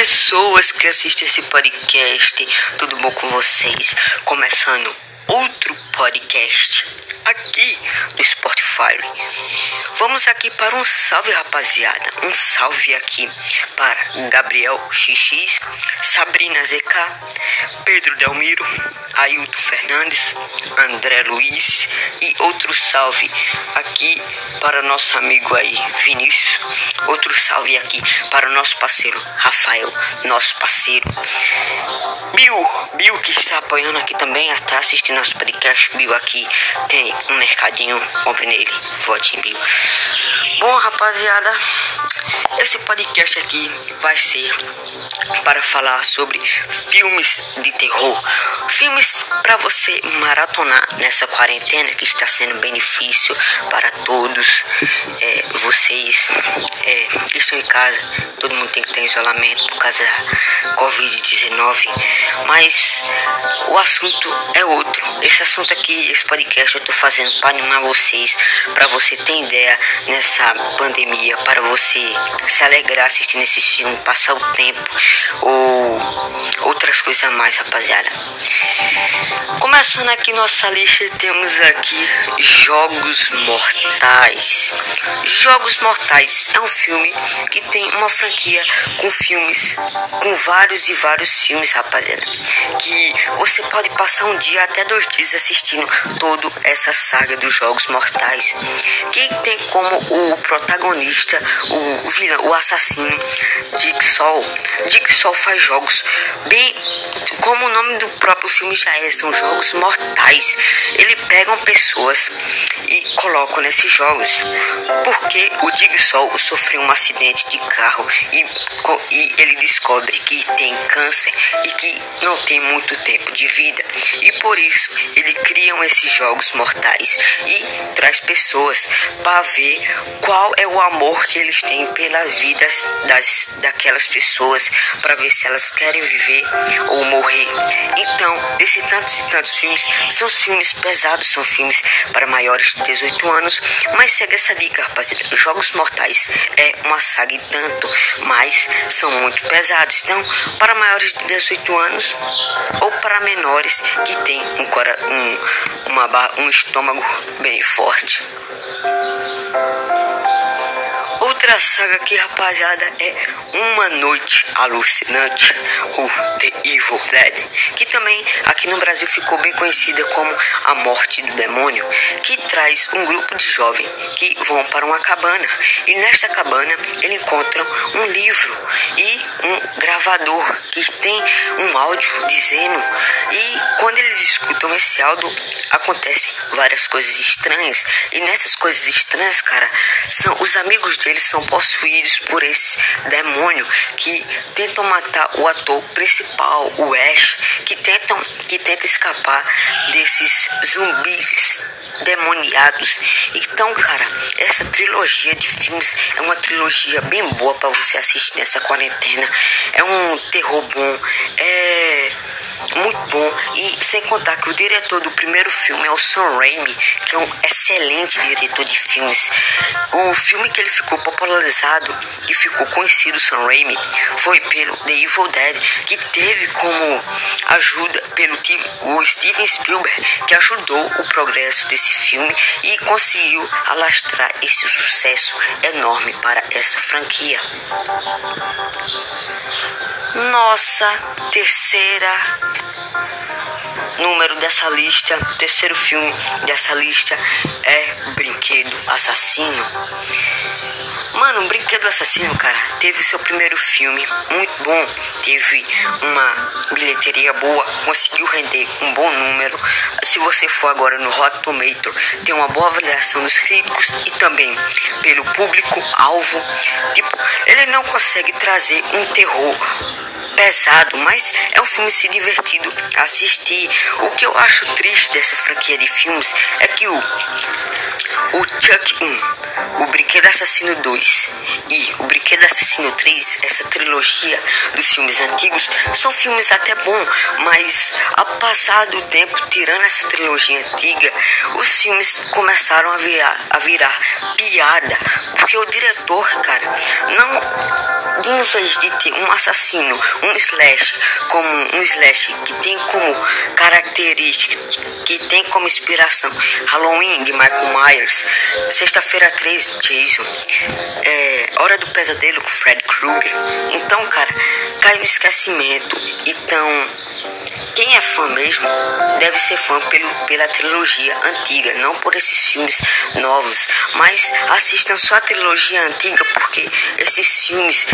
pessoas que assistem esse podcast, tudo bom com vocês? Começando outro podcast aqui do Spotify. Vamos aqui para um salve, rapaziada. Um salve aqui para Gabriel XX, Sabrina ZK, Pedro Delmiro, Ailton Fernandes, André Luiz e outro salve aqui para nosso amigo aí Vinícius. Outro salve aqui para o nosso parceiro Rafael, nosso parceiro. Bill, Bill que está apoiando aqui também, está assistindo nosso podcast. Bill aqui tem um mercadinho, compre nele, vote em Bill. Bom, rapaziada, esse podcast aqui vai ser para falar sobre filmes de terror. Filmes para você maratonar nessa quarentena que está sendo benefício para todos. É, vocês é, que estão em casa, todo mundo tem que ter isolamento por causa da Covid-19. Mas o assunto é outro. Esse assunto aqui, esse podcast eu estou fazendo para animar vocês, para você ter ideia nessa pandemia, para você se alegrar assistindo esse filme, passar o tempo ou outras coisas a mais, rapaziada. Começando aqui nossa lista, temos aqui Jogos Mortais. Jogos Mortais é um filme que tem uma franquia com filmes, com vários e vários filmes, rapaziada. Que você pode passar um dia até dois dias assistindo toda essa saga dos Jogos Mortais. Que tem como o protagonista, o vilão, o assassino, Dick Sol. Dick Sol faz jogos bem como o nome do próprio filme já é, são jogos mortais. Ele pegam pessoas e colocam nesses jogos. Porque o Digsol sofreu um acidente de carro e, e ele descobre que tem câncer e que não tem muito tempo de vida. E por isso ele criam esses jogos mortais e traz pessoas para ver qual é o amor que eles têm pelas vidas das, daquelas pessoas, para ver se elas querem viver ou morrer. Então, esses tantos e tantos filmes são filmes pesados, são filmes para maiores de 18 anos, mas segue essa dica, rapaziada. Jogos Mortais é uma saga e tanto, mas são muito pesados. Então, para maiores de 18 anos ou para menores que tem um, um, uma, um estômago bem forte. much. Outra saga aqui, rapaziada, é Uma Noite Alucinante, ou The Evil Dead, que também aqui no Brasil ficou bem conhecida como A Morte do Demônio, que traz um grupo de jovens que vão para uma cabana e nesta cabana eles encontram um livro e um gravador que tem um áudio dizendo e quando eles escutam esse áudio acontecem várias coisas estranhas e nessas coisas estranhas, cara, são os amigos deles são possuídos por esse demônio que tentam matar o ator principal, o Ash, que tentam que tenta escapar desses zumbis demoniados. Então, cara, essa trilogia de filmes é uma trilogia bem boa para você assistir nessa quarentena. É um terror bom, é muito bom. E sem contar que o diretor do primeiro filme é o Sam Raimi, que é um excelente diretor de filmes. O filme que ele ficou popularizado e ficou conhecido, Sam Raimi, foi pelo The Evil Dead, que teve como ajuda pelo o Steven Spielberg, que ajudou o progresso desse filme e conseguiu alastrar esse sucesso enorme para essa franquia. Nossa terceira número dessa lista, terceiro filme dessa lista é Brinquedo Assassino. Mano, Brinquedo Assassino, cara, teve seu primeiro filme muito bom, teve uma bilheteria boa, conseguiu render um bom número. Se você for agora no Hot Tomato, tem uma boa avaliação dos críticos e também pelo público alvo. Tipo, ele não consegue trazer um terror pesado, mas é um filme se divertido assistir. O que eu acho triste dessa franquia de filmes é que o o Chuck 1, o Brinquedo Assassino 2 e o Brinquedo Assassino 3, essa trilogia dos filmes antigos, são filmes até bons, mas ao passar do tempo, tirando essa trilogia antiga, os filmes começaram a virar, a virar piada, porque o diretor, cara, não em vez de ter um assassino, um slash, como um slash que tem como característica, que tem como inspiração Halloween de Michael Myers, Sexta-feira 3 Jason, é, Hora do Pesadelo com Fred Krueger. Então, cara, cai no esquecimento. Então, quem é fã mesmo deve ser fã pelo, pela trilogia antiga, não por esses filmes novos. Mas assistam só a trilogia antiga, porque esses filmes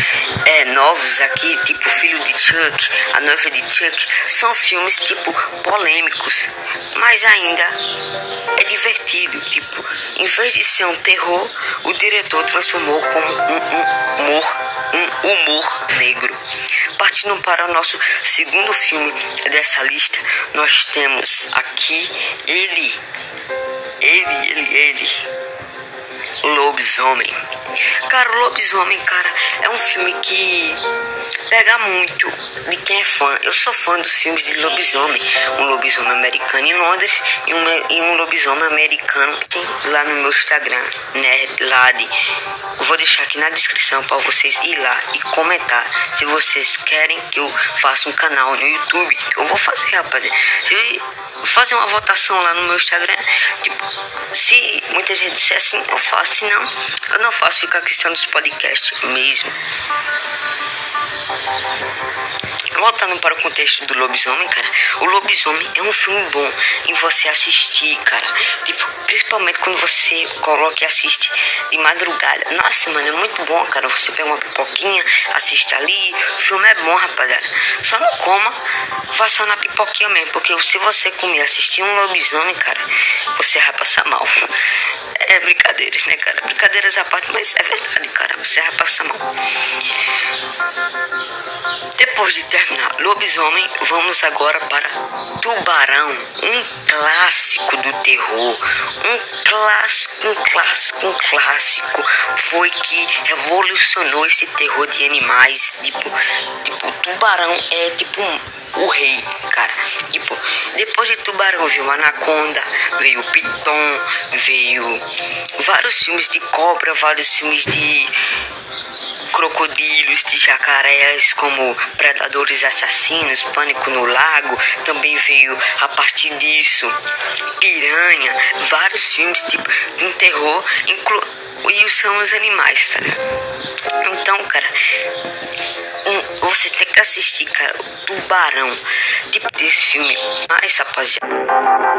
é, novos aqui, tipo Filho de Chuck, A Noiva de Chuck, são filmes tipo polêmicos, mas ainda é divertido. Tipo, em vez de ser um terror, o diretor transformou como um, um humor, um humor negro. Partindo para o nosso segundo filme dessa lista, nós temos aqui ele, ele, ele, ele, Lobisomem. Cara, o Lobisomem, cara, é um filme que pega muito de quem é fã. Eu sou fã dos filmes de lobisomem. Um lobisomem americano em Londres e um, e um lobisomem americano lá no meu Instagram, Nerdlad. Eu vou deixar aqui na descrição para vocês ir lá e comentar se vocês querem que eu faça um canal no YouTube. Eu vou fazer, rapaz. Se fazer uma votação lá no meu Instagram, tipo, se muita gente disser assim, eu faço, se não, eu não faço ficar questão dos podcasts mesmo. Voltando para o contexto do lobisomem, cara, o lobisomem é um filme bom em você assistir, cara. Tipo, principalmente quando você coloca e assiste de madrugada. Nossa, mano, é muito bom, cara. Você pega uma pipoquinha, assiste ali. O filme é bom, rapaziada. Só não coma, faça na pipoquinha mesmo. Porque se você comer assistir um lobisomem, cara, você vai passar mal. É brincadeiras, né, cara? Brincadeiras à parte, mas é verdade, cara. Você vai passar mal. Depois de terminar Lobisomem, vamos agora para Tubarão, um clássico do terror, um clássico, um clássico, um clássico. Foi que revolucionou esse terror de animais. Tipo, tipo Tubarão é tipo o rei, cara. Tipo, depois de Tubarão veio Anaconda, veio Piton, veio vários filmes de cobra, vários filmes de crocodilos, de jacarés como predadores assassinos, pânico no lago, também veio a partir disso. Piranha, vários filmes tipo de terror, inclu e são os animais, tá Então, cara, um, você tem que assistir, cara, Tubarão, tipo desse filme, mais rapaziada.